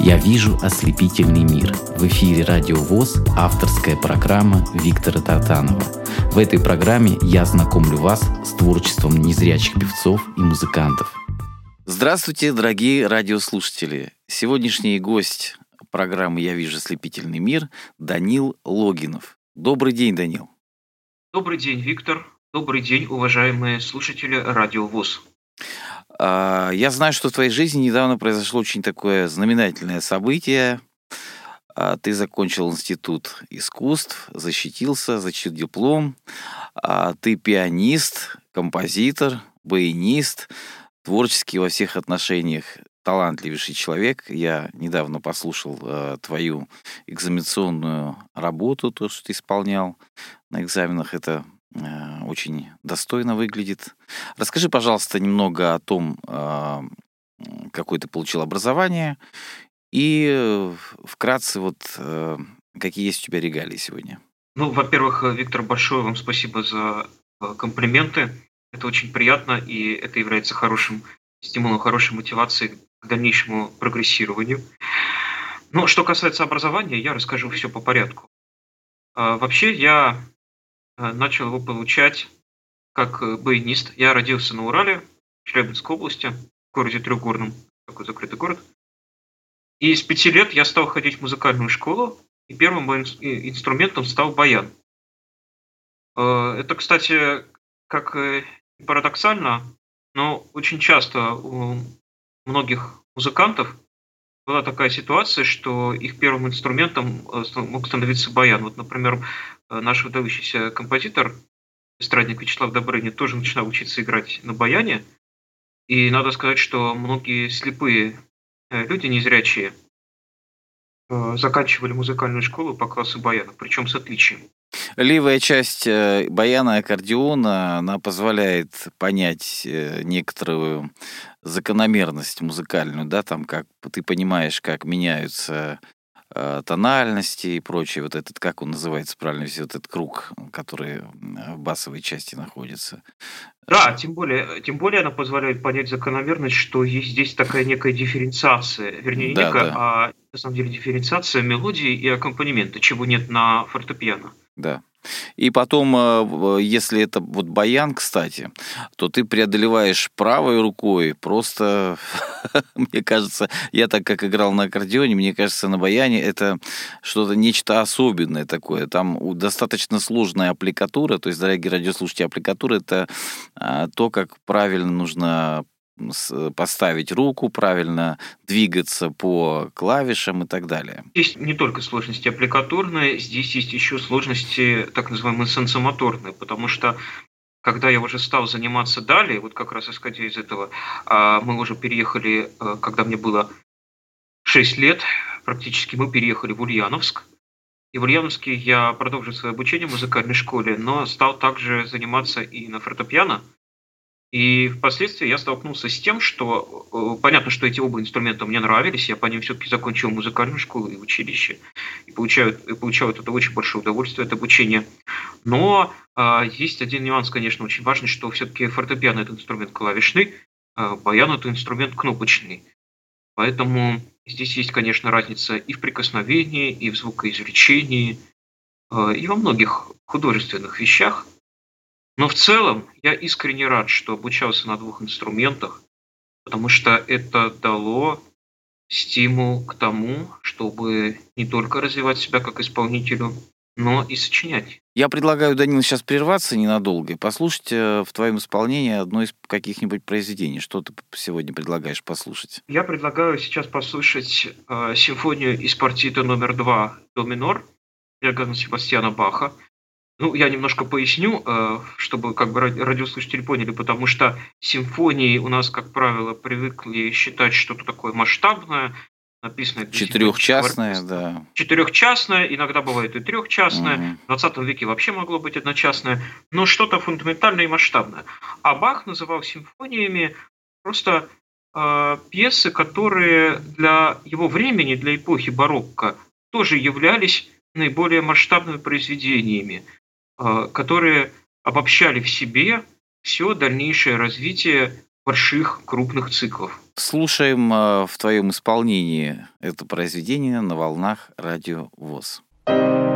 Я вижу ослепительный мир. В эфире Радио ВОЗ авторская программа Виктора Татанова. В этой программе я знакомлю вас с творчеством незрячих певцов и музыкантов. Здравствуйте, дорогие радиослушатели. Сегодняшний гость программы «Я вижу ослепительный мир» Данил Логинов. Добрый день, Данил. Добрый день, Виктор. Добрый день, уважаемые слушатели Радио ВОЗ. А, я знаю, что в твоей жизни недавно произошло очень такое знаменательное событие. А, ты закончил институт искусств, защитился, защитил диплом. А, ты пианист, композитор, баянист, творческий во всех отношениях талантливейший человек. Я недавно послушал твою экзаменационную работу, то, что ты исполнял на экзаменах. Это очень достойно выглядит. Расскажи, пожалуйста, немного о том, а, какое ты получил образование, и вкратце вот э, какие есть у тебя регалии сегодня. Ну, во-первых, Виктор, большое вам спасибо за э, комплименты. Это очень приятно, и это является хорошим стимулом, хорошей мотивацией к дальнейшему прогрессированию. Ну, что касается образования, я расскажу все по порядку. А, вообще, я Э, начал его получать как э, баянист. Я родился на Урале, в Челябинской области, в городе Трехгорном, такой закрытый город. И с пяти лет я стал ходить в музыкальную школу, и первым моим инструментом стал баян. Э, это, кстати, как парадоксально, но очень часто у многих музыкантов была такая ситуация, что их первым инструментом мог становиться баян. Вот, например, Э, наш выдающийся композитор, эстрадник Вячеслав Добрынин, тоже начинал учиться играть на баяне. И надо сказать, что многие слепые э, люди, незрячие, э, заканчивали музыкальную школу по классу баяна, причем с отличием. Левая часть баяна и аккордеона, она позволяет понять некоторую закономерность музыкальную, да, там как ты понимаешь, как меняются Э, тональности и прочее. Вот этот, как он называется правильно, весь вот этот круг, который в басовой части находится. Да, тем более, тем более она позволяет понять закономерность, что есть здесь такая некая дифференциация, вернее, да, некая, да. а на самом деле дифференциация мелодии и аккомпанемента, чего нет на фортепиано. Да. И потом, э, если это вот баян, кстати, то ты преодолеваешь правой рукой просто, мне кажется, я так как играл на аккордеоне, мне кажется, на баяне это что-то, нечто особенное такое. Там достаточно сложная аппликатура, то есть, дорогие радиослушатели, аппликатура это а, то, как правильно нужно поставить руку, правильно двигаться по клавишам и так далее. Здесь не только сложности аппликатурные, здесь есть еще сложности так называемые сенсомоторные, потому что когда я уже стал заниматься далее, вот как раз исходя из этого, а, мы уже переехали, э, когда мне было 6 лет, практически мы переехали в Ульяновск. И в Ульяновске я продолжил свое обучение в музыкальной школе, но стал также заниматься и на фортепиано – и впоследствии я столкнулся с тем, что э, понятно, что эти оба инструмента мне нравились, я по ним все-таки закончил музыкальную школу и училище, и получаю, и получаю это очень большое удовольствие от обучения. Но э, есть один нюанс, конечно, очень важный, что все-таки фортепиано это инструмент клавишный, э, баян это инструмент кнопочный. Поэтому здесь есть, конечно, разница и в прикосновении, и в звукоизвлечении, э, и во многих художественных вещах – но в целом я искренне рад, что обучался на двух инструментах, потому что это дало стимул к тому, чтобы не только развивать себя как исполнителю, но и сочинять. Я предлагаю, Данил, сейчас прерваться ненадолго и послушать э, в твоем исполнении одно из каких-нибудь произведений. Что ты сегодня предлагаешь послушать? Я предлагаю сейчас послушать э, симфонию из партита номер два до минор Иоганна Себастьяна Баха. Ну, я немножко поясню, э, чтобы как бы радиослушатели поняли, потому что симфонии у нас, как правило, привыкли считать что-то такое масштабное, написанное... Четырехчастное, да. Четырехчастное, иногда бывает и трехчастное. Угу. В 20 веке вообще могло быть одночастное, но что-то фундаментальное и масштабное. А Бах называл симфониями просто э, пьесы, которые для его времени, для эпохи барокко, тоже являлись наиболее масштабными произведениями – которые обобщали в себе все дальнейшее развитие больших, крупных циклов. Слушаем э, в твоем исполнении это произведение на волнах радио ВОЗ. Я вижу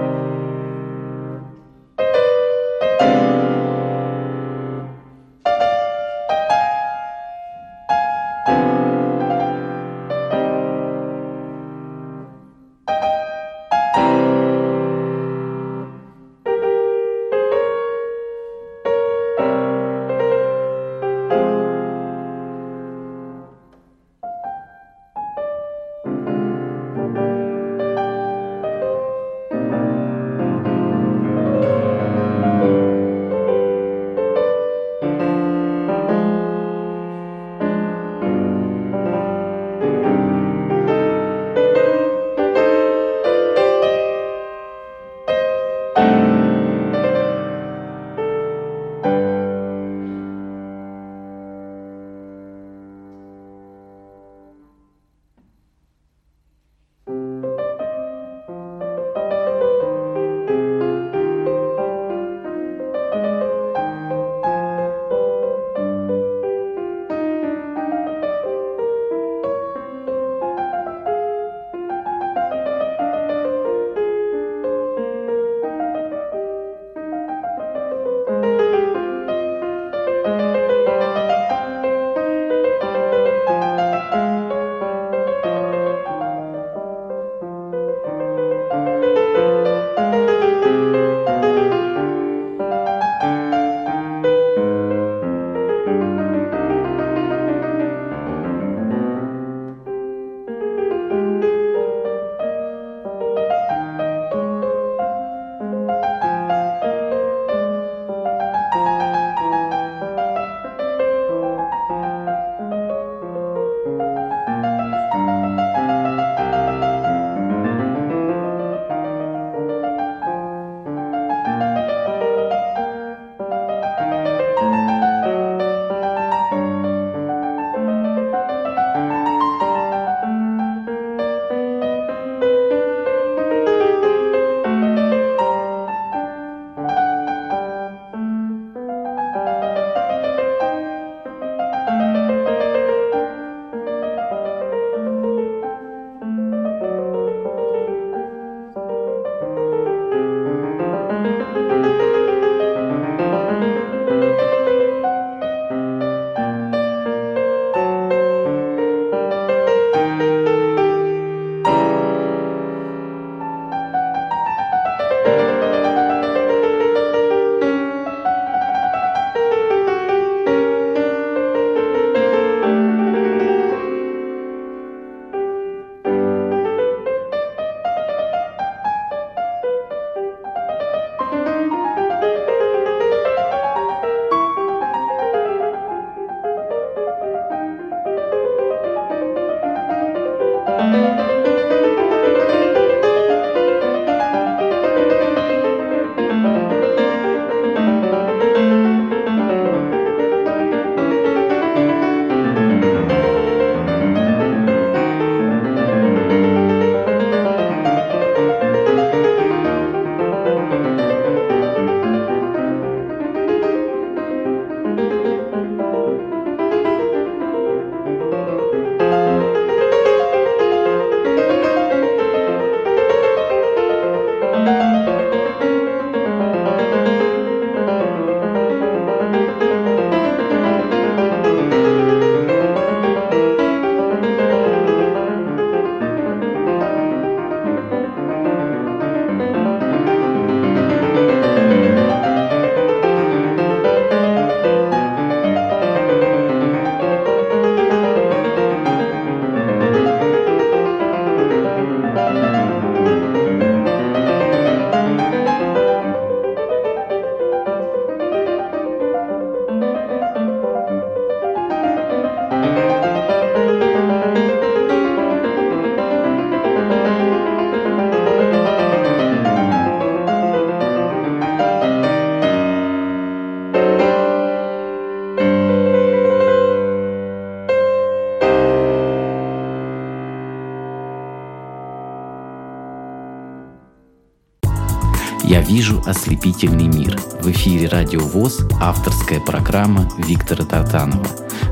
ослепительный мир. В эфире Радио ВОЗ авторская программа Виктора Татанова.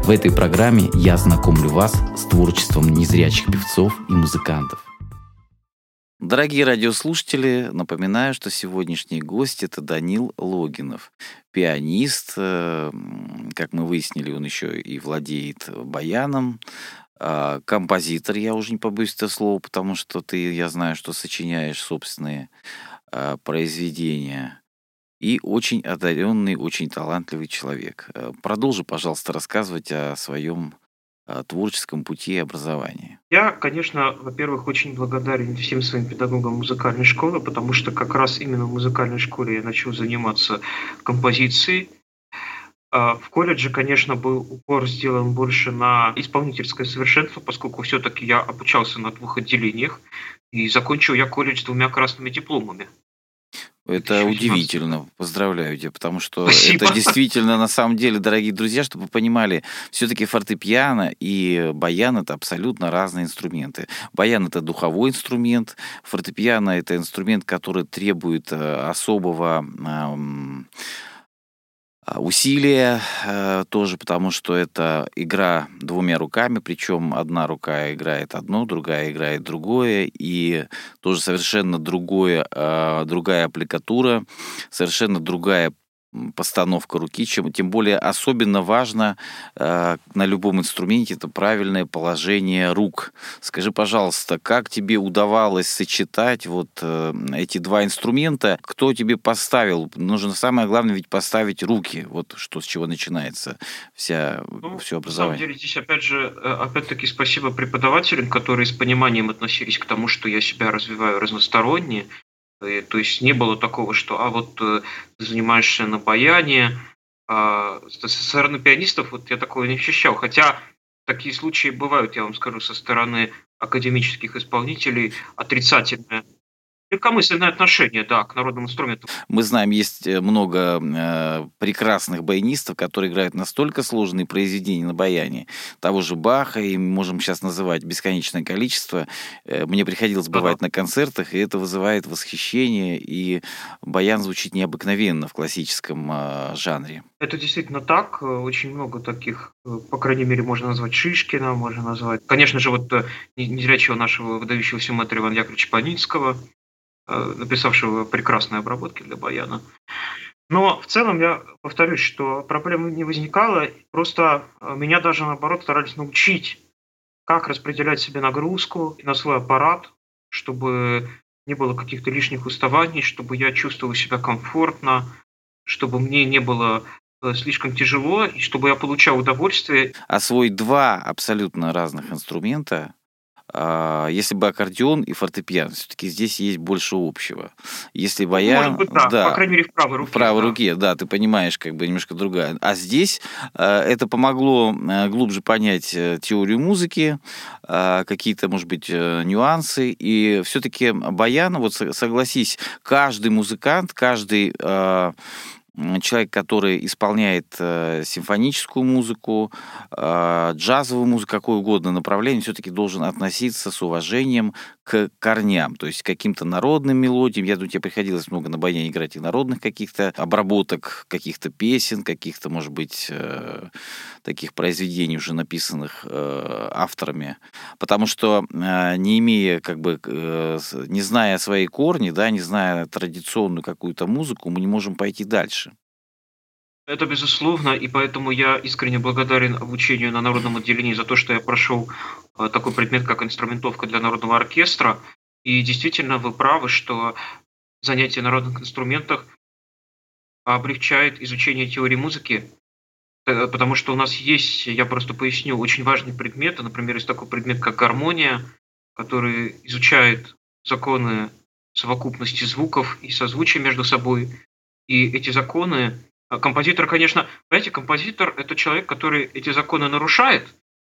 В этой программе я знакомлю вас с творчеством незрячих певцов и музыкантов. Дорогие радиослушатели, напоминаю, что сегодняшний гость – это Данил Логинов, пианист, э, как мы выяснили, он еще и владеет баяном, а, композитор, я уже не побоюсь этого слова, потому что ты, я знаю, что сочиняешь собственные а, произведения, и очень одаренный, очень талантливый человек. Э, продолжи, пожалуйста, рассказывать о своем Э, творческом пути образования? Я, конечно, во-первых, очень благодарен всем своим педагогам музыкальной школы, потому что как раз именно в музыкальной школе я начал заниматься композицией. А в колледже, конечно, был упор сделан больше на исполнительское совершенство, поскольку все-таки я обучался на двух отделениях, и закончил я колледж двумя красными дипломами. Это удивительно. Поздравляю тебя, потому что Спасибо. это действительно, на самом деле, дорогие друзья, чтобы вы понимали, все-таки фортепиано и баян это абсолютно разные инструменты. Баян это духовой инструмент, фортепиано это инструмент, который требует э, особого а, усилия э, тоже, потому что это игра двумя руками, причем одна рука играет одно, другая играет другое, и тоже совершенно другое, э, другая аппликатура, совершенно другая постановка руки, чем, тем более особенно важно э, на любом инструменте это правильное положение рук. Скажи, пожалуйста, как тебе удавалось сочетать вот э, эти два инструмента? Кто тебе поставил? Нужно самое главное ведь поставить руки. Вот что с чего начинается вся ну, все образование. На самом деле здесь опять же, э, опять-таки спасибо преподавателям, которые с пониманием относились к тому, что я себя развиваю разносторонне, и, то есть не было такого, что а вот э, ты занимаешься на баяне, а, со стороны пианистов вот я такого не ощущал. Хотя такие случаи бывают, я вам скажу, со стороны академических исполнителей отрицательные. Легкомысленное отношение, да, к народным инструментам. Мы знаем, есть э, много э, прекрасных баянистов, которые играют настолько сложные произведения на баяне. Того же Баха, и можем сейчас называть бесконечное количество. Э, мне приходилось бывать ага. на концертах, и это вызывает восхищение, и баян звучит необыкновенно в классическом э, жанре. Это действительно так. Э, очень много таких, по крайней мере, можно назвать Шишкина, можно назвать, конечно же, вот незрячего нашего выдающегося мэтра Ивана Яковлевича Паницкого, написавшего прекрасные обработки для баяна. Но в целом я повторюсь, что проблемы не возникало, просто э, меня даже наоборот старались научить, как распределять себе нагрузку на свой аппарат, чтобы не было каких-то лишних уставаний, чтобы я чувствовал себя комфортно, чтобы мне не было э, слишком тяжело, и чтобы я получал удовольствие. Освоить два абсолютно разных инструмента а, если бы аккордеон и фортепиано, все-таки здесь есть больше общего. Если баян... Может быть, да. да. По крайней мере, в правой руке. В правой да. руке, да, ты понимаешь, как бы немножко другая. А здесь э, это помогло э, глубже понять э, теорию музыки, какие-то, может быть, нюансы. И все-таки баян, вот согласись, каждый музыкант, каждый... Человек, который исполняет э, симфоническую музыку, э, джазовую музыку, какое угодно направление, все-таки должен относиться с уважением к корням, то есть к каким-то народным мелодиям. Я думаю, тебе приходилось много на баяне играть и народных каких-то обработок, каких-то песен, каких-то, может быть, э, таких произведений, уже написанных э, авторами. Потому что э, не имея, как бы, э, не зная свои корни, да, не зная традиционную какую-то музыку, мы не можем пойти дальше. Это безусловно, и поэтому я искренне благодарен обучению на народном отделении за то, что я прошел э, такой предмет, как инструментовка для народного оркестра. И действительно, вы правы, что занятие на народных инструментах облегчает изучение теории музыки, э, потому что у нас есть, я просто поясню, очень важные предметы. Например, есть такой предмет, как гармония, который изучает законы совокупности звуков и созвучия между собой. И эти законы композитор, конечно, знаете, композитор – это человек, который эти законы нарушает,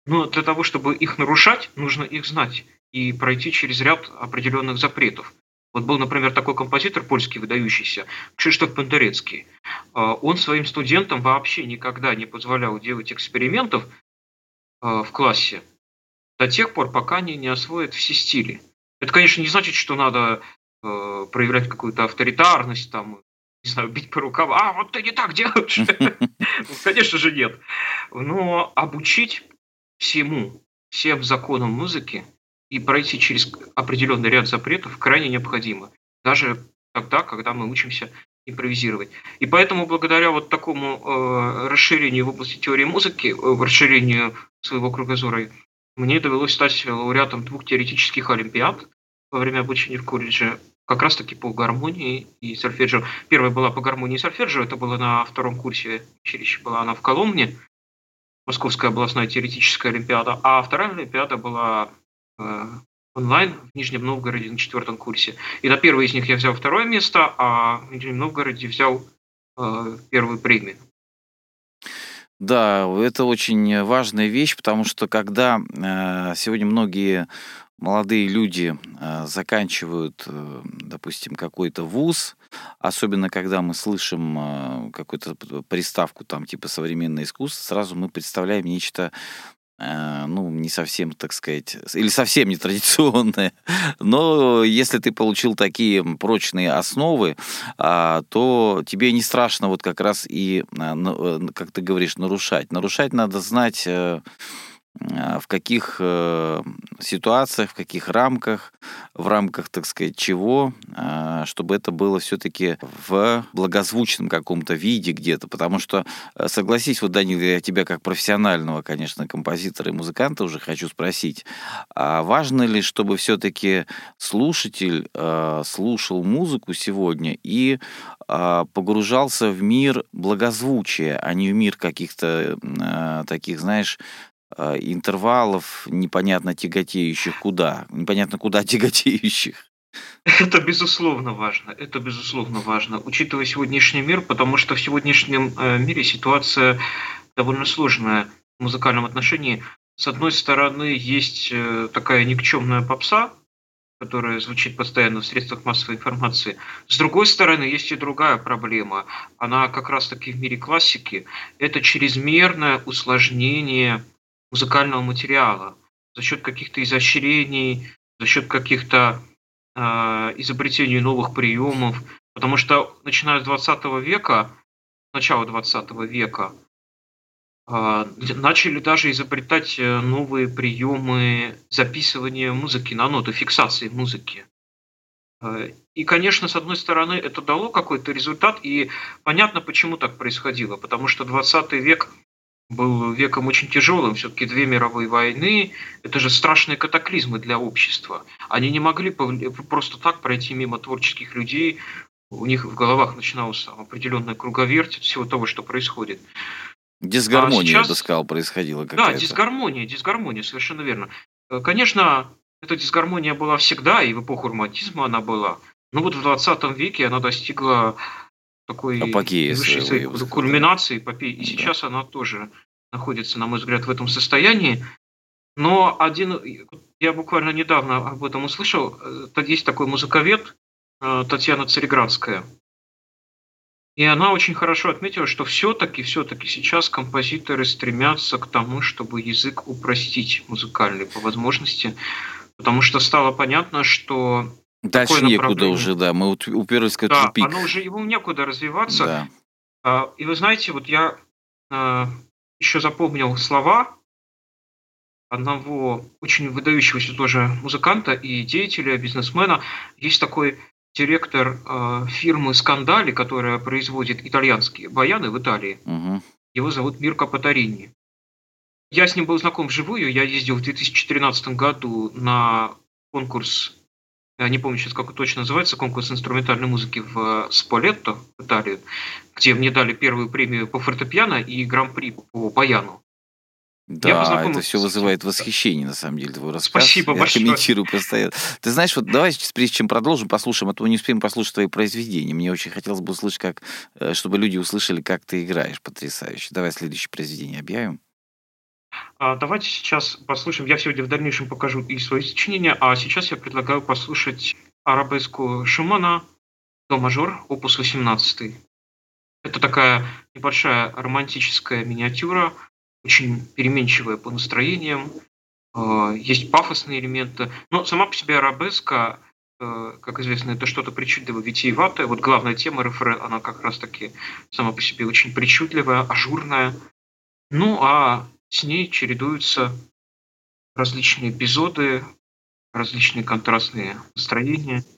но для того, чтобы их нарушать, нужно их знать и пройти через ряд определенных запретов. Вот был, например, такой композитор польский выдающийся, Кшиштоф Пендерецкий. А, он своим студентам вообще никогда не позволял делать экспериментов а, в классе до тех пор, пока они не освоят все стили. Это, конечно, не значит, что надо проявлять какую-то авторитарность, там, не знаю, бить по рукам, а вот ты не так делаешь. Ну, конечно же нет. Но обучить всему, всем законам музыки и пройти через определенный ряд запретов крайне необходимо. Даже тогда, когда мы учимся импровизировать. И поэтому благодаря вот такому э, расширению в области теории музыки, э, расширению своего кругозора, мне довелось стать лауреатом двух теоретических олимпиад во время обучения в колледже, как раз таки по гармонии и сольфеджио. Первая была по гармонии и сольфеджио, это было на втором курсе училища, была она в Коломне, Московская областная теоретическая олимпиада, а вторая олимпиада была э, онлайн в Нижнем Новгороде на четвертом курсе. И на первой из них я взял второе место, а в Нижнем Новгороде взял э, первую премию. Да, это очень важная вещь, потому что когда э, сегодня многие молодые люди э, заканчивают, э, допустим, какой-то вуз, особенно когда мы слышим э, какую-то приставку там типа современное искусство, сразу мы представляем нечто ну, не совсем, так сказать, или совсем не традиционное. Но если ты получил такие прочные основы, а, то тебе не страшно вот как раз и, а, э, как ты говоришь, нарушать. Нарушать надо знать э, в каких э, ситуациях, в каких рамках, в рамках, так сказать, чего, а, чтобы это было все-таки в благозвучном каком-то виде где-то. Потому что, э, согласись, вот, Данил, я тебя как профессионального, конечно, композитора и музыканта уже хочу спросить, а важно ли, чтобы все-таки слушатель э, слушал музыку сегодня и погружался в мир благозвучия, а не в мир каких-то таких, знаешь, а, интервалов, непонятно тяготеющих куда, непонятно куда тяготеющих. Это безусловно важно, это безусловно важно, учитывая сегодняшний мир, потому что в сегодняшнем э, мире ситуация довольно сложная в музыкальном отношении. С одной стороны, есть э, такая никчемная попса, которая звучит постоянно в средствах массовой информации. С другой стороны, есть и другая проблема. Она как раз-таки в мире классики. Это чрезмерное усложнение музыкального материала за счет каких-то изощрений, за счет каких-то э, изобретений новых приемов. Потому что начиная с 20 века, начала 20 века, э, начали даже изобретать э, новые приемы записывания музыки на ноты, фиксации музыки. Э, и, конечно, с одной стороны, это дало какой-то результат, и понятно, почему так происходило. Потому что 20 век – был веком очень тяжелым. Все-таки две мировые войны – это же страшные катаклизмы для общества. Они не могли просто так пройти мимо творческих людей. У них в головах начиналась определенная круговерть всего того, что происходит. Дисгармония, а сейчас... я бы сказал, происходила какая-то. Да, дисгармония, дисгармония, совершенно верно. Э, конечно, эта дисгармония была всегда, и в эпоху романтизма она была. Но вот в 20 веке она достигла такой Апогея своей кульминации эпопеи. И да. сейчас она тоже находится, на мой взгляд, в этом состоянии. Но один, я буквально недавно об этом услышал, есть такой музыковед э, Татьяна Цареградская. И она очень хорошо отметила, что все-таки, все-таки сейчас композиторы стремятся к тому, чтобы язык упростить музыкальный по возможности, потому что стало понятно, что Дальше некуда уже, да, мы уперлись в да, тупик. оно уже, ему некуда развиваться. Да. А, и вы знаете, вот я а, еще запомнил слова одного очень выдающегося тоже музыканта и деятеля, бизнесмена. Есть такой директор э, фирмы Скандали, которая производит итальянские баяны в Италии. Угу. Его зовут Мирко Патарини. Я с ним был знаком вживую. Я ездил в 2013 году на конкурс я не помню сейчас, как это точно называется, конкурс инструментальной музыки в Сполетто, в Италии, где мне дали первую премию по фортепиано и гран-при по баяну. Да, это все вызывает восхищение, на самом деле, твой рассказ. Спасибо Я большое. комментирую постоянно. Ты знаешь, вот давай, прежде чем продолжим, послушаем, а то не успеем послушать твои произведения. Мне очень хотелось бы услышать, как, э, чтобы люди услышали, как ты играешь потрясающе. Давай следующее произведение объявим. А, давайте сейчас послушаем. Я сегодня в дальнейшем покажу и свои сочинения, а сейчас я предлагаю послушать арабеску Шумана «До мажор», опус 18. Это такая небольшая романтическая миниатюра, очень переменчивая по настроениям, а, есть пафосные элементы, но сама по себе арабеска э, как известно, это что-то причудливо витиеватое. Вот главная тема РФР, она как раз-таки сама по себе очень причудливая, ажурная. Ну, а с ней чередуются различные эпизоды, различные контрастные настроения –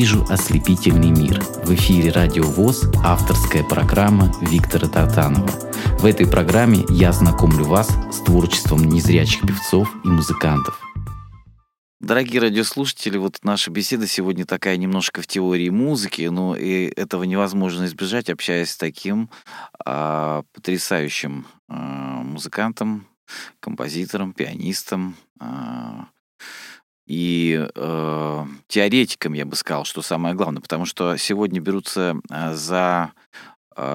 вижу ослепительный мир. В эфире Радио ВОЗ авторская программа Виктора Тартанова. В этой программе я знакомлю вас с творчеством незрячих певцов и музыкантов. Дорогие радиослушатели, вот наша беседа сегодня такая немножко в теории музыки, но и этого невозможно избежать, общаясь с таким а, потрясающим а, музыкантом, композитором, пианистом, а, и э, теоретиком, я бы сказал, что самое главное, потому что сегодня берутся э, за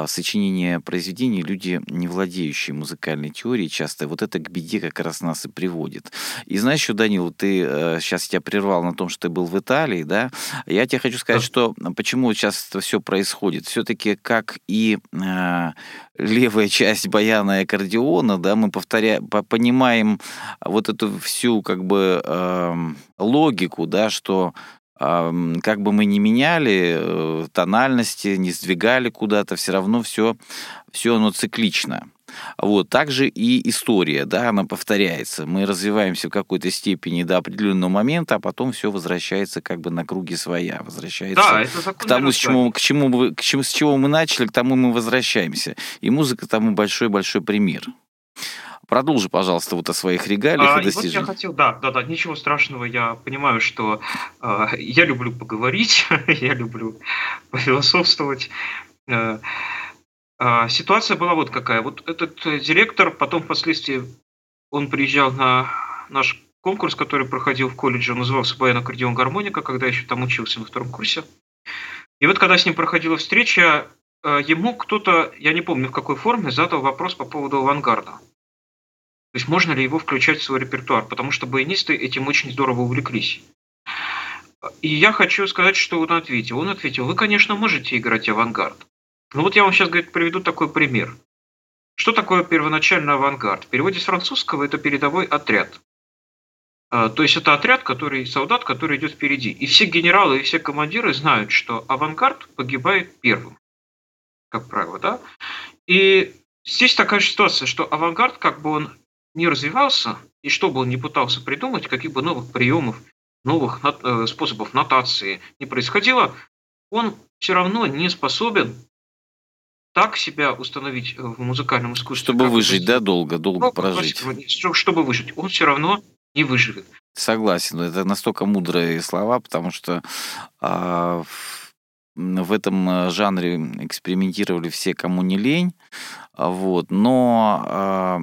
сочинение произведений люди, не владеющие музыкальной теорией, часто вот это к беде как раз нас и приводит. И знаешь еще, Данил, ты э, сейчас тебя прервал на том, что ты был в Италии, да? Я тебе хочу сказать, да. что почему сейчас это все происходит. Все-таки как и э, левая часть баяна и аккордеона, да, мы повторяем, понимаем вот эту всю как бы э, логику, да, что э, как бы мы ни меняли э, тональности, не сдвигали куда-то, все равно все, все оно циклично. Вот. Также и история, да, она повторяется. Мы развиваемся в какой-то степени до определенного момента, а потом все возвращается как бы на круги своя, возвращается да, это к тому, с чему, к чему, мы, к чему, с чего мы начали, к тому мы возвращаемся. И музыка тому большой-большой пример. Продолжи, пожалуйста, вот о своих регалиях а, и достижениях. Вот я хотел, да, да, да, ничего страшного. Я понимаю, что э, я люблю поговорить, я люблю пофилософствовать. Э, а, ситуация была вот какая. Вот этот э, директор, потом впоследствии он приезжал на наш конкурс, который проходил в колледже, он назывался «Баян аккордеон гармоника», когда еще там учился на втором курсе. И вот когда с ним проходила встреча, э, ему кто-то, я не помню в какой форме, задал вопрос по поводу авангарда. То есть можно ли его включать в свой репертуар, потому что баянисты этим очень здорово увлеклись. И я хочу сказать, что он ответил. Он ответил, вы, конечно, можете играть авангард, ну вот я вам сейчас говорит, приведу такой пример. Что такое первоначальный авангард? В переводе с французского это передовой отряд. А, то есть это отряд, который, солдат, который идет впереди. И все генералы и все командиры знают, что авангард погибает первым, как правило, да? И здесь такая ситуация, что авангард, как бы он не развивался, и что бы он ни пытался придумать, каких бы новых приемов, новых э, способов нотации не происходило, он все равно не способен так себя установить в музыкальном искусстве. Чтобы выжить, да, долго, долго ну, прожить. Чтобы выжить. Он все равно не выживет. Согласен. Это настолько мудрые слова, потому что а, в этом а, жанре экспериментировали все, кому не лень. А, вот. Но а,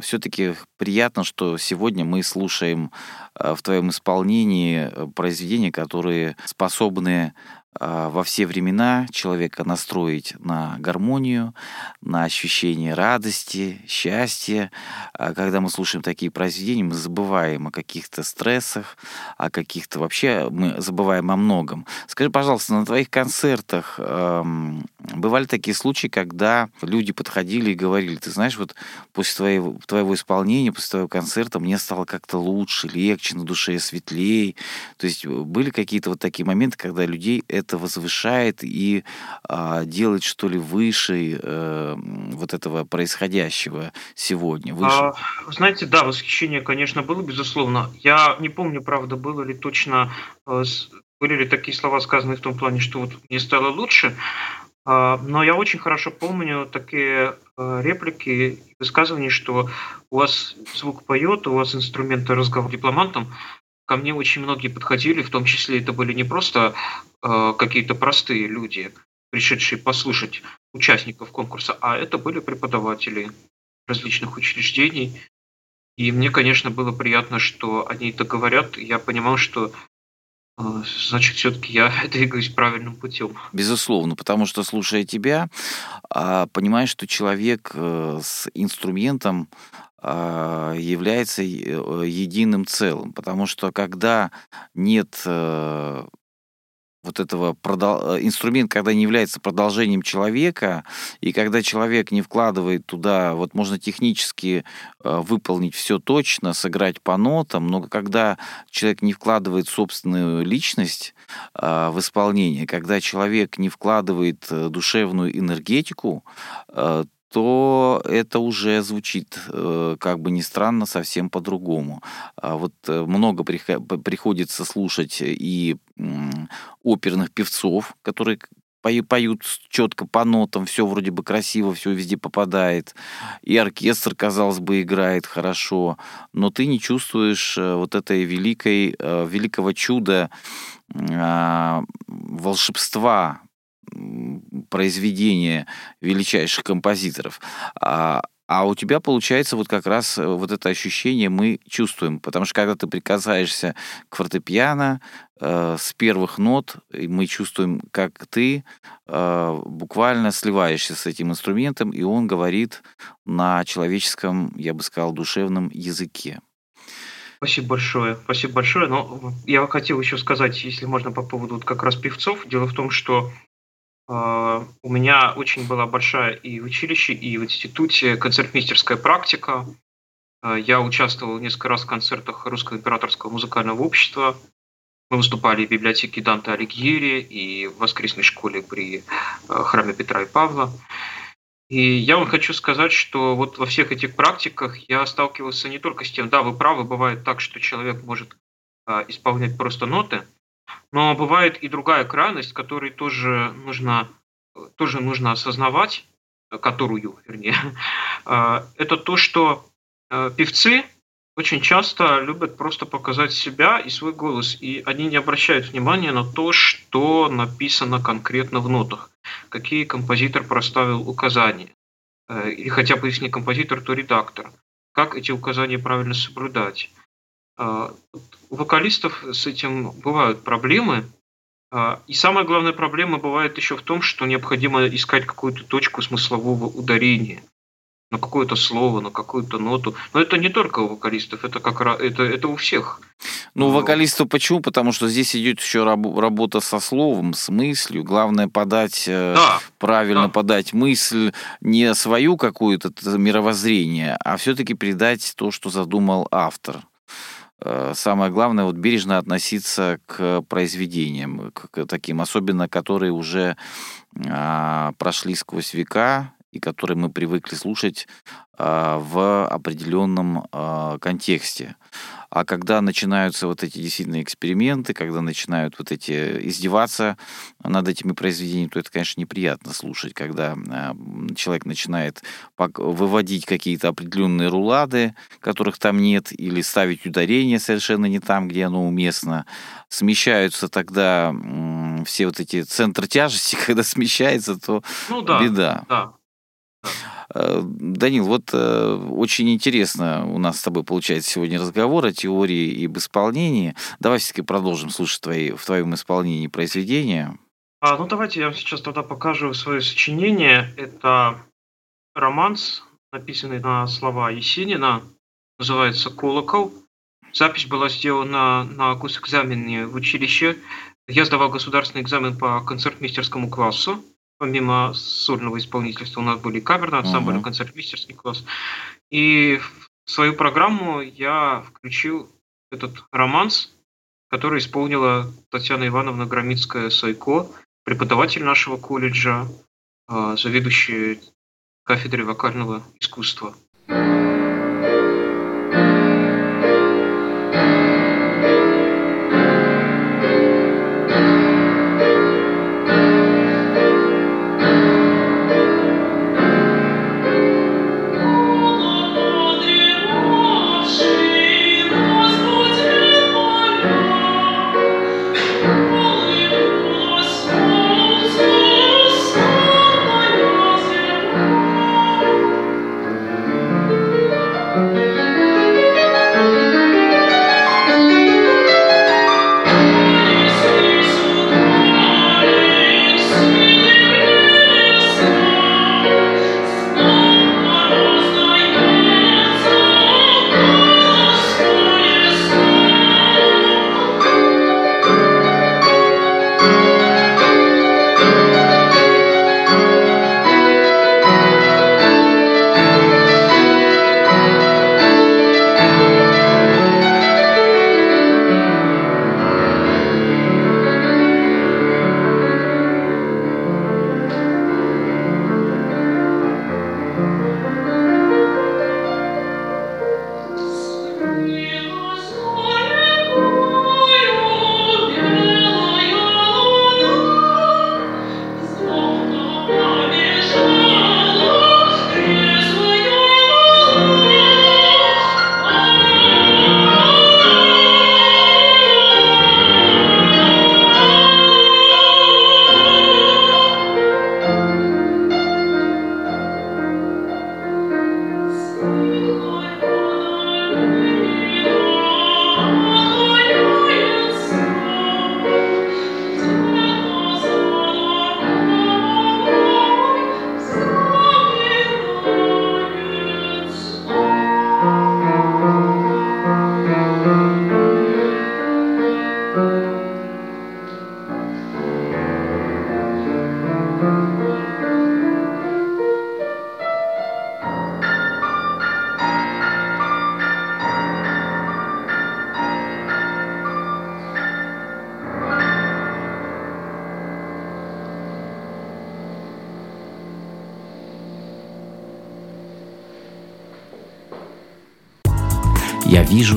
все-таки приятно, что сегодня мы слушаем в твоем исполнении произведения, которые способны во все времена человека настроить на гармонию, на ощущение радости, счастья. А когда мы слушаем такие произведения, мы забываем о каких-то стрессах, о каких-то вообще, мы забываем о многом. Скажи, пожалуйста, на твоих концертах эм, бывали такие случаи, когда люди подходили и говорили, ты знаешь, вот после твоего, твоего исполнения, после твоего концерта мне стало как-то лучше, легче, на душе светлее. То есть были какие-то вот такие моменты, когда людей это это возвышает и а, делает что ли выше э, вот этого происходящего сегодня? Выше? А, знаете, да, восхищение, конечно, было, безусловно. Я не помню, правда, было ли точно, э, были ли такие слова сказаны в том плане, что вот мне стало лучше, а, но я очень хорошо помню такие э, реплики, высказывания, что у вас звук поет, у вас инструменты разговор дипломантом, ко мне очень многие подходили, в том числе это были не просто э, какие-то простые люди, пришедшие послушать участников конкурса, а это были преподаватели различных учреждений. И мне, конечно, было приятно, что они это говорят. Я понимал, что э, значит, все-таки я двигаюсь правильным путем. Безусловно, потому что, слушая тебя, а, понимаешь, что человек э, с инструментом является э, единым целым. Потому что когда нет э, вот этого продол... Э, инструмент, когда не является продолжением человека, и когда человек не вкладывает туда, вот можно технически выполнить все точно, сыграть по нотам, но когда человек не вкладывает собственную личность в исполнение, когда человек не вкладывает душевную энергетику, то это уже звучит, э, как бы ни странно, совсем по-другому. А вот э, много приходится слушать и оперных певцов, которые поют четко по нотам, все вроде бы красиво, все везде попадает. И оркестр, казалось бы, играет хорошо, но ты не чувствуешь э, вот этой великой, великого чуда а, волшебства произведения величайших композиторов. А, а у тебя получается вот как раз э, вот это ощущение мы чувствуем, потому что когда ты прикасаешься к фортепиано э, с первых нот, мы чувствуем, как ты э, буквально сливаешься с этим инструментом, и он говорит на человеческом, я бы сказал, душевном языке. Спасибо большое, спасибо большое. Но я хотел еще сказать, если можно, по поводу вот как раз певцов. Дело в том, что у меня очень была большая и в училище, и в институте концертмейстерская практика. А, я участвовал несколько раз в концертах Русского императорского музыкального общества. Мы выступали в библиотеке Данте Алигьери и в воскресной школе при а, храме Петра и Павла. И я вам хочу сказать, что вот во всех этих практиках я сталкивался не только с тем, да, вы правы, бывает так, что человек может исполнять просто ноты, но бывает и другая крайность, которой тоже нужно, тоже нужно осознавать, которую, вернее, а, это то, что а, певцы очень часто любят просто показать себя и свой голос, и они не обращают внимания на то, что написано конкретно в нотах, какие композитор проставил указания, э, или хотя бы если не композитор, то редактор, как эти указания правильно соблюдать. А, у вокалистов с этим бывают проблемы. А, и самая главная проблема бывает еще в том, что необходимо искать какую-то точку смыслового ударения на какое-то слово, на какую-то ноту. Но это не только у вокалистов, это как это, это у всех. Ну, у вокалистов почему? Потому что здесь идет еще работа со словом, с мыслью. Главное подать, э, да, правильно да. подать мысль, не свою какую-то мировоззрение, а все-таки передать то, что задумал автор. Э, самое главное вот бережно относиться к произведениям, к таким, особенно которые уже а, прошли сквозь века и которые мы привыкли слушать а, в определенном а, контексте. А когда начинаются вот эти действительно эксперименты, когда начинают вот эти издеваться над этими произведениями, то это, конечно, неприятно слушать, когда а, человек начинает выводить какие-то определенные рулады, которых там нет, или ставить ударение совершенно не там, где оно уместно. Смещаются тогда все вот эти центры тяжести, когда смещается, то ну, да, беда. Да. Э, Данил, вот э, очень интересно у нас с тобой получается сегодня разговор о теории и об исполнении. Давай все-таки продолжим слушать твои, в твоем исполнении произведения. А, ну давайте я сейчас тогда покажу свое сочинение. Это романс, написанный на слова Есенина, называется «Колокол». Запись была сделана на госэкзамене в училище. Я сдавал государственный экзамен по концертмейстерскому классу помимо сольного исполнительства у нас были камерный ансамбль, uh-huh. концертмейстерский класс. И в свою программу я включил этот романс, который исполнила Татьяна Ивановна Громицкая-Сайко, преподаватель нашего колледжа, а, заведующая кафедрой вокального искусства.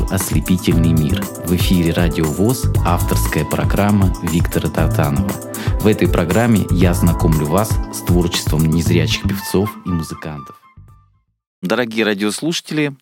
Ослепительный мир. В эфире Радио ВОЗ авторская программа Виктора Татанова. В этой программе я знакомлю вас с творчеством незрячих певцов и музыкантов. Дорогие радиослушатели,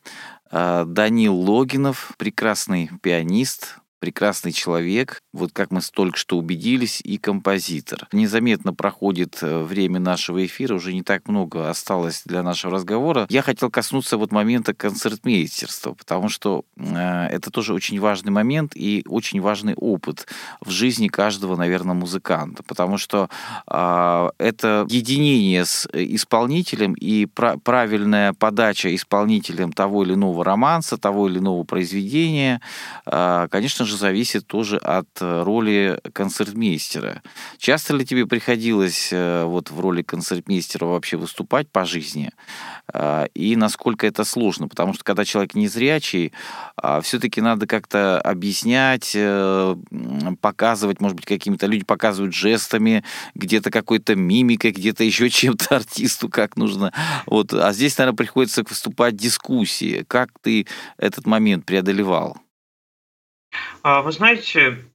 э, Данил Логинов, прекрасный пианист, прекрасный человек, вот как мы только что убедились, и композитор. Незаметно проходит э, время нашего эфира, уже не так много осталось для нашего разговора. Я хотел коснуться вот момента концертмейстерства, потому что э, это тоже очень важный момент и очень важный опыт в жизни каждого, наверное, музыканта, потому что э, это единение с исполнителем и пра- правильная подача исполнителем того или иного романса, того или иного произведения, э, конечно же, же зависит тоже от э, роли концертмейстера. Часто ли тебе приходилось э, вот в роли концертмейстера вообще выступать по жизни? А, и насколько это сложно? Потому что когда человек незрячий, а, все-таки надо как-то объяснять, э, показывать, может быть, какими-то люди показывают жестами, где-то какой-то мимикой, где-то еще чем-то артисту как нужно. Вот. А здесь, наверное, приходится выступать дискуссии. Как ты этот момент преодолевал? А, вы знаете,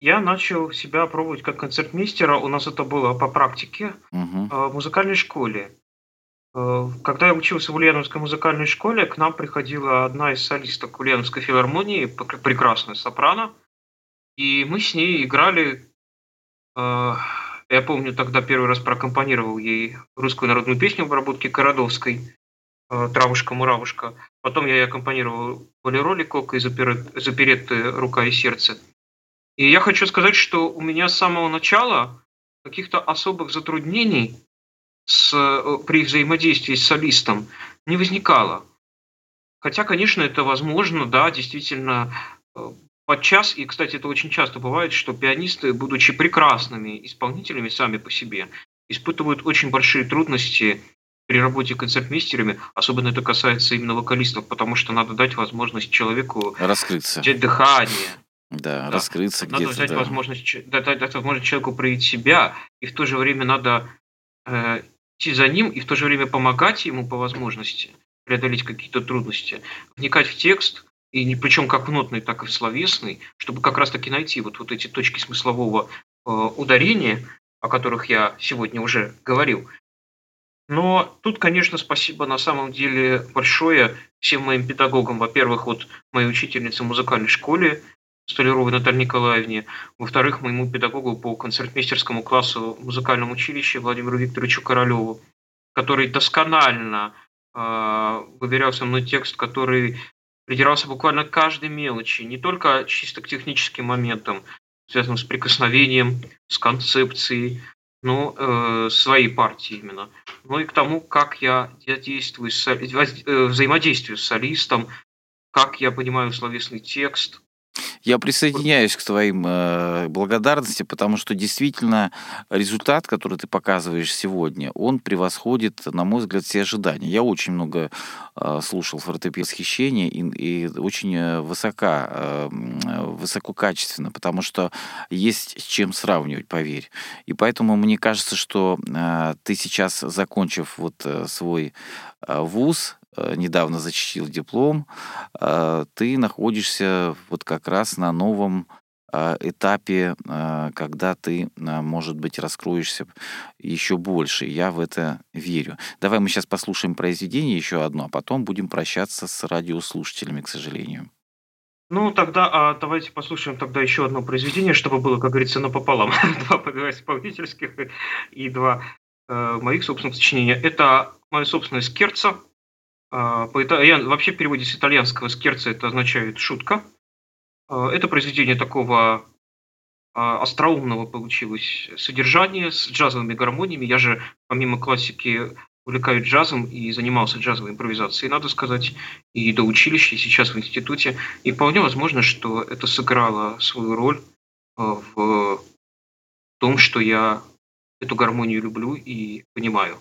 я начал себя пробовать как концертмейстера. У нас это было по практике угу. в музыкальной школе. А, когда я учился в Ульяновской музыкальной школе, к нам приходила одна из солисток Ульяновской филармонии, прекрасная сопрано, и мы с ней играли. Я помню, тогда первый раз прокомпонировал ей русскую народную песню в обработке Кородовской. Э, «Травушка-муравушка». Потом я аккомпанировал «Болеро Ликока» и «Заперетты рука и сердце». И я хочу сказать, что у меня с самого начала каких-то особых затруднений с, э, при взаимодействии с солистом не возникало. Хотя, конечно, это возможно, да, действительно, э, подчас, и, кстати, это очень часто бывает, что пианисты, будучи прекрасными исполнителями сами по себе, испытывают очень большие трудности при работе концертмейстерами, особенно это касается именно вокалистов, потому что надо дать возможность человеку раскрыться, взять дыхание, да, да. раскрыться надо где-то. Дать да. возможность, дать, дать возможность человеку проявить себя, и в то же время надо э, идти за ним, и в то же время помогать ему по возможности преодолеть какие-то трудности, вникать в текст, и не, причем как в нотный, так и в словесный, чтобы как раз-таки найти вот, вот эти точки смыслового э, ударения, о которых я сегодня уже говорил, но тут, конечно, спасибо на самом деле большое всем моим педагогам. Во-первых, вот моей учительнице в музыкальной школе Столяровой Наталье Николаевне. Во-вторых, моему педагогу по концертмейстерскому классу в музыкальном училище Владимиру Викторовичу Королеву, который досконально э, выверял со мной текст, который придирался буквально к каждой мелочи, не только чисто к техническим моментам, связанным с прикосновением, с концепцией, ну, э, своей партии именно, ну и к тому, как я, действую, с, э, взаимодействую с солистом, как я понимаю словесный текст, я присоединяюсь к твоим э, благодарностям, потому что действительно результат, который ты показываешь сегодня, он превосходит, на мой взгляд, все ожидания. Я очень много э, слушал фортепиано восхищения и, и очень э, высока, э, высококачественно, потому что есть с чем сравнивать, поверь. И поэтому мне кажется, что э, ты сейчас, закончив вот э, свой э, вуз, Э, недавно защитил диплом, э, ты находишься вот как раз на новом э, этапе, когда ты, может быть, раскроешься еще больше. Я в это верю. Давай мы сейчас послушаем произведение еще одно, а потом будем прощаться с радиослушателями, к сожалению. Ну, тогда а, давайте послушаем тогда еще одно произведение, чтобы было, как говорится, напополам. два, два исполнительских и два э, моих собственных сочинения. Это мое собственное «Скерца», по итальян... Вообще в переводе с итальянского скерца это означает шутка. А, это произведение такого а, остроумного получилось содержания с джазовыми гармониями. Я же помимо классики увлекаюсь джазом и занимался джазовой импровизацией, надо сказать, и до училища, и сейчас в институте. И вполне возможно, что это сыграло свою роль в том, что я эту гармонию люблю и понимаю.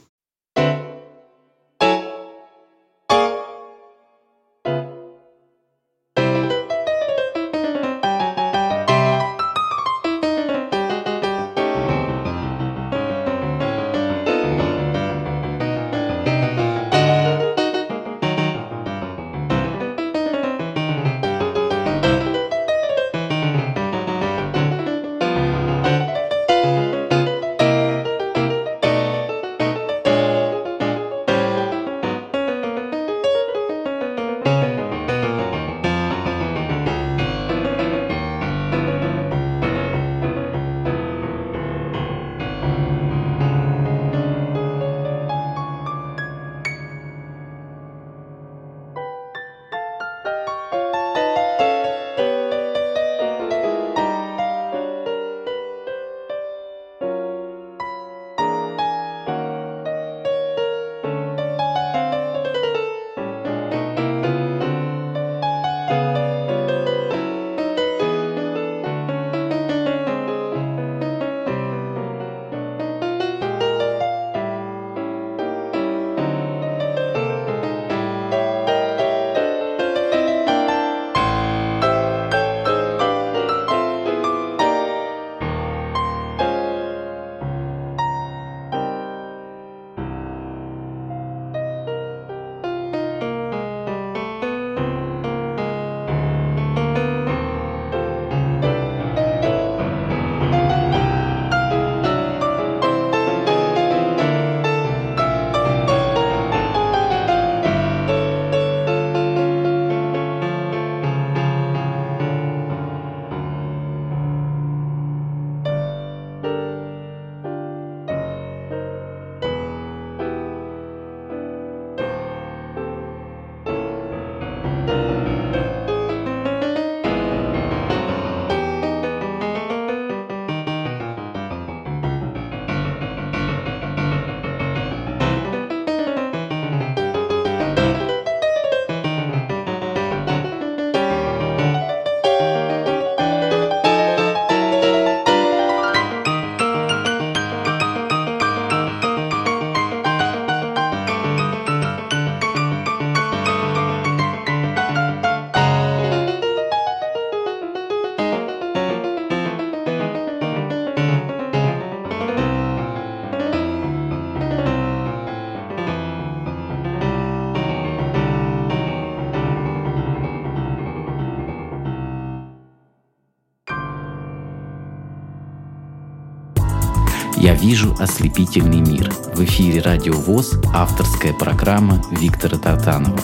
Вижу ослепительный мир». В эфире «Радио ВОЗ» авторская программа Виктора Тартанова.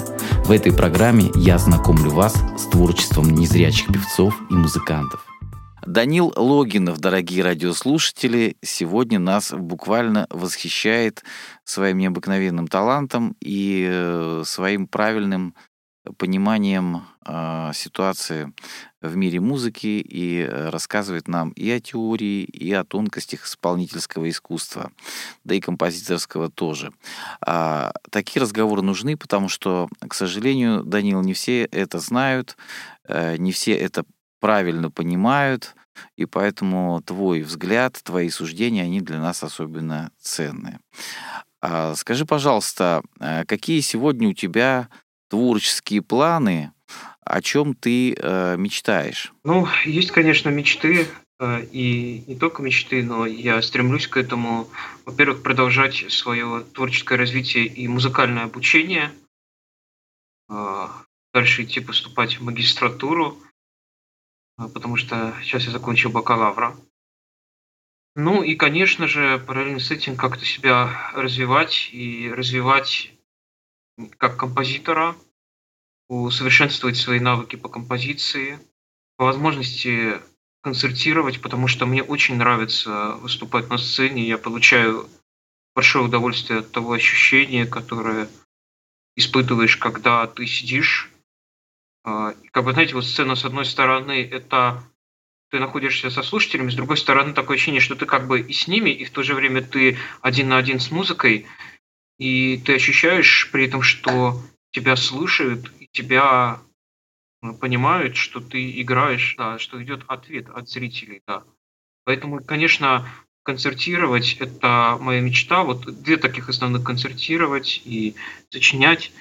В этой программе я знакомлю вас с творчеством незрячих певцов и музыкантов. Данил Логинов, дорогие радиослушатели, сегодня нас буквально восхищает своим необыкновенным талантом и э, своим правильным пониманием э, ситуации в мире музыки и э, рассказывает нам и о теории, и о тонкостях исполнительского искусства, да и композиторского тоже. А, такие разговоры нужны, потому что, к сожалению, Данил, не все это знают, э, не все это правильно понимают, и поэтому твой взгляд, твои суждения, они для нас особенно ценные. А, скажи, пожалуйста, э, какие сегодня у тебя творческие планы, о чем ты э, мечтаешь? Ну, есть, конечно, мечты, э, и не только мечты, но я стремлюсь к этому. Во-первых, продолжать свое творческое развитие и музыкальное обучение, э, дальше идти поступать в магистратуру, э, потому что сейчас я закончил бакалавра. Ну и, конечно же, параллельно с этим как-то себя развивать и развивать как композитора, усовершенствовать свои навыки по композиции, по возможности концертировать, потому что мне очень нравится выступать на сцене. Я получаю большое удовольствие от того ощущения, которое испытываешь, когда ты сидишь. А, как бы, знаете, вот сцена, с одной стороны, это ты находишься со слушателями, с другой стороны, такое ощущение, что ты как бы и с ними, и в то же время ты один на один с музыкой, и ты ощущаешь при этом, что тебя слушают, тебя э, понимают, что ты играешь, да, что идет ответ от зрителей, да. Поэтому, конечно, концертировать – это моя мечта. Вот две таких основных – концертировать и сочинять.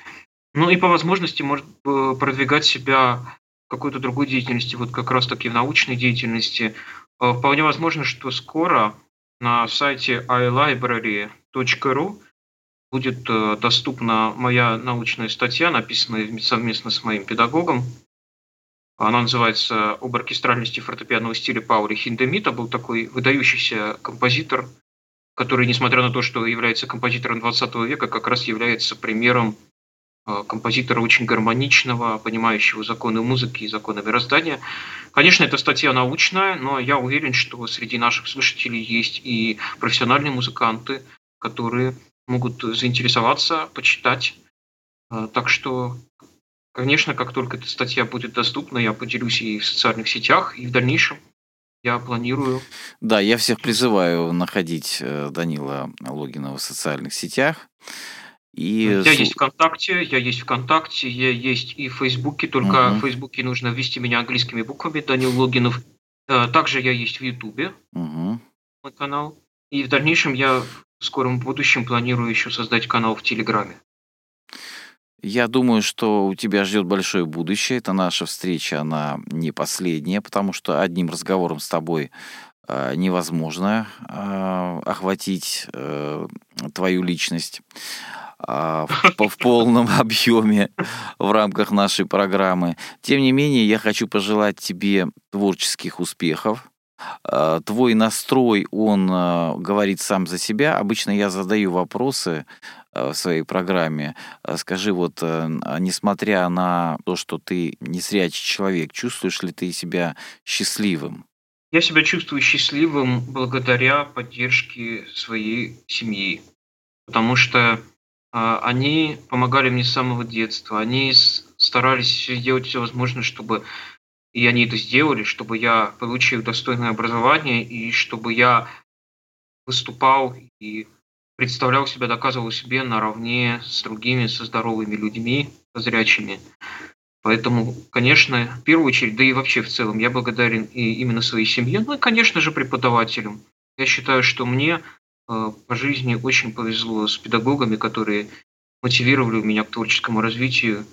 Ну и по возможности, может, продвигать себя в какой-то другой деятельности, вот как раз-таки в научной деятельности. Э, вполне возможно, что скоро на сайте iLibrary.ru будет э, доступна моя научная статья, написанная совместно с моим педагогом. Она называется «Об оркестральности фортепианного стиля Паули Хиндемита». Был такой выдающийся композитор, который, несмотря на то, что является композитором 20 века, как раз является примером э, композитора очень гармоничного, понимающего законы музыки и законы мироздания. Конечно, эта статья научная, но я уверен, что среди наших слушателей есть и профессиональные музыканты, которые могут заинтересоваться, почитать. А, так что, конечно, как только эта статья будет доступна, я поделюсь ей в социальных сетях, и в дальнейшем я планирую. Да, я всех призываю находить э, Данила Логинова в социальных сетях. И... Я есть ВКонтакте, я есть ВКонтакте, я есть и в Фейсбуке, только угу. в Фейсбуке нужно ввести меня английскими буквами, Данил Логинов. Также я есть в Ютубе, угу. мой канал. И в дальнейшем я в скором будущем планирую еще создать канал в Телеграме. Я думаю, что у тебя ждет большое будущее. Это наша встреча, она не последняя, потому что одним разговором с тобой э, невозможно э, охватить э, твою личность в, в полном объеме в рамках нашей программы. Тем не менее, я хочу пожелать тебе творческих успехов, а, твой настрой, он а, говорит сам за себя. Обычно я задаю вопросы а, в своей программе. Скажи, вот, несмотря на то, что ты не зрячий человек, чувствуешь ли ты себя счастливым? Я себя чувствую счастливым благодаря поддержке своей семьи, потому что они помогали мне с самого детства, они старались делать все возможное, чтобы и они это сделали, чтобы я получил достойное образование и чтобы я выступал и представлял себя, доказывал себе наравне с другими, со здоровыми людьми, со зрячими. Поэтому, конечно, в первую очередь, да и вообще в целом, я благодарен и именно своей семье, ну и, конечно же, преподавателям. Я считаю, что мне э, по жизни очень повезло с педагогами, которые мотивировали меня к творческому развитию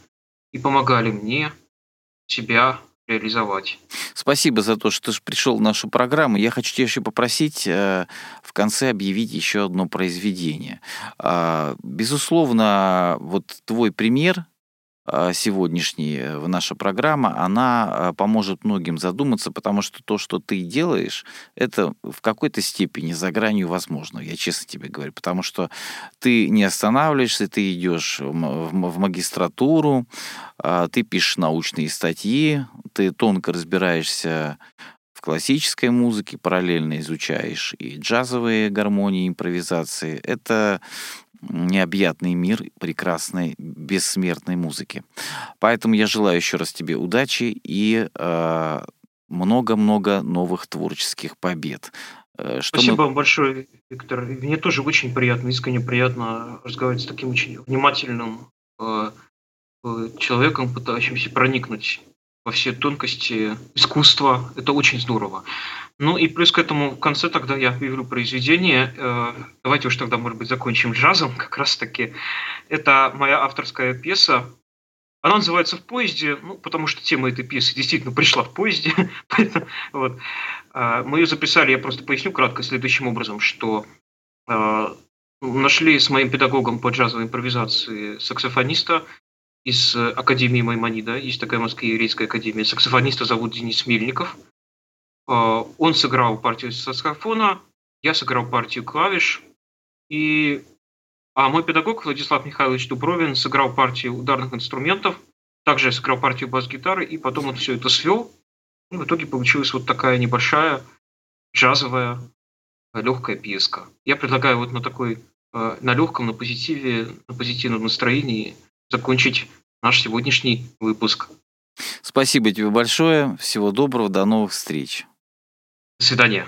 и помогали мне себя реализовать. Спасибо за то, что ты пришел в нашу программу. Я хочу тебя еще попросить э, в конце объявить еще одно произведение. Э, безусловно, вот твой пример сегодняшняя э, наша программа, она а, поможет многим задуматься, потому что то, что ты делаешь, это в какой-то степени за гранью возможного, я честно тебе говорю, потому что ты не останавливаешься, ты идешь в магистратуру, а, ты пишешь научные статьи, ты тонко разбираешься в классической музыке, параллельно изучаешь и джазовые гармонии, импровизации. Это необъятный мир прекрасной, бессмертной музыки. Поэтому я желаю еще раз тебе удачи и э, много-много новых творческих побед. Э, что Спасибо мы... вам большое, Виктор. Мне тоже очень приятно, искренне приятно разговаривать с таким очень внимательным э, э человеком, пытающимся проникнуть во все тонкости искусства. Это очень здорово. Ну и плюс к этому в конце тогда я объявлю произведение. Э, давайте уж тогда, может быть, закончим джазом. Как раз таки это моя авторская пьеса. Она называется «В поезде», ну, потому что тема этой пьесы действительно пришла в поезде. вот. Э, мы ее записали, я просто поясню кратко, следующим образом, что э, нашли с моим педагогом по джазовой импровизации саксофониста из Академии Маймонида. Есть такая Москва еврейская академия. Саксофониста зовут Денис а, он сыграл партию саксофона, я сыграл партию клавиш, и а мой педагог Владислав Михайлович Дубровин сыграл партию ударных инструментов, также сыграл партию бас-гитары, и потом он все это свел. И в итоге получилась вот такая небольшая джазовая легкая пьеска. Я предлагаю вот на такой, а, на легком, на позитиве, на позитивном настроении закончить наш сегодняшний выпуск. Спасибо тебе большое. Всего доброго. До новых встреч. Свидания.